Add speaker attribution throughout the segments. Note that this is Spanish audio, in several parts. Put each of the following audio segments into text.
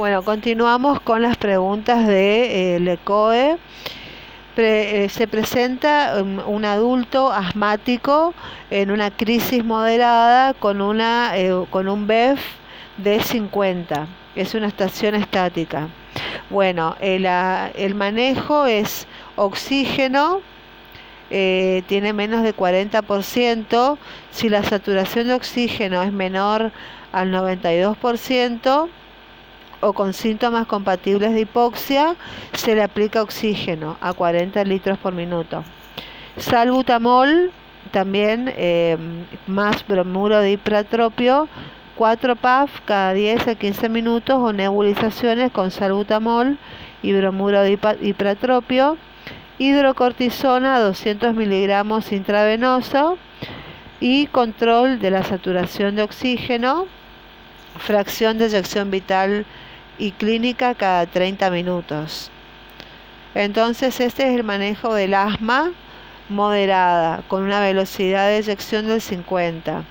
Speaker 1: Bueno, continuamos con las preguntas de eh, LECOE. Eh, se presenta un, adulto asmático en una crisis moderada con, una, eh, con un BEF de 50. Es una estación estática. Bueno, el, el manejo es oxígeno, tiene menos de 40%. Si la saturación de oxígeno es menor al 92%, o con síntomas compatibles de hipoxia, se le aplica oxígeno a 40 litros por minuto. Salbutamol, también eh, más bromuro de hipratropio, 4 PAF cada 10 a 15 minutos o nebulizaciones con salbutamol y bromuro de hipratropio. Hidrocortisona 200 miligramos intravenoso y control de la saturación de oxígeno, fracción de eyección vital y clínica cada 30 minutos. Entonces este es el manejo del asma moderada con una velocidad de eyección del 50.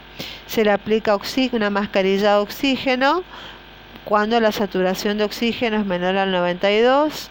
Speaker 1: Se le aplica una mascarilla de oxígeno cuando la saturación de oxígeno es menor al 92.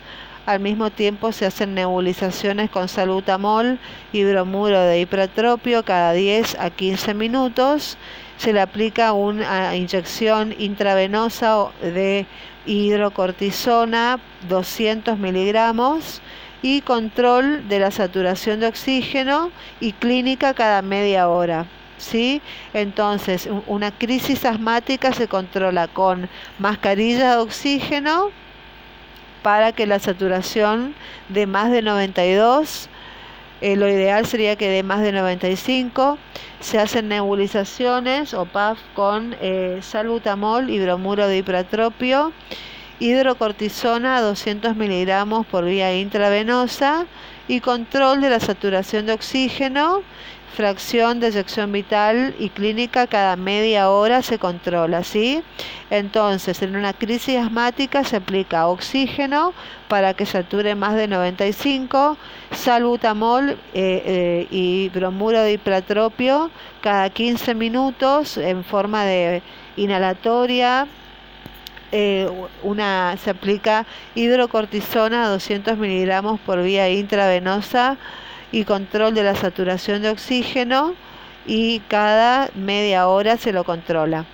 Speaker 1: Al mismo tiempo se hacen nebulizaciones con salutamol y de hipratropio cada 10 a 15 minutos. Se le aplica una inyección intravenosa de hidrocortisona 200 miligramos y control de la saturación de oxígeno y clínica cada media hora. ¿sí? Entonces, una crisis asmática se controla con mascarilla de oxígeno para que la saturación de más de 92 eh, lo ideal sería que de más de 95 se hacen nebulizaciones o PAF con eh, salbutamol, hidromuro de hipratropio, hidrocortisona 200 miligramos por vía intravenosa y control de la saturación de oxígeno fracción de eyección vital y clínica cada media hora se controla, ¿sí? Entonces, en una crisis asmática se aplica oxígeno para que sature más de 95, salbutamol eh, eh, y bromuro de hipratropio cada 15 minutos en forma de inhalatoria eh, una, se aplica hidrocortisona 200 miligramos por vía intravenosa y control de la saturación de oxígeno y cada media hora se lo controla.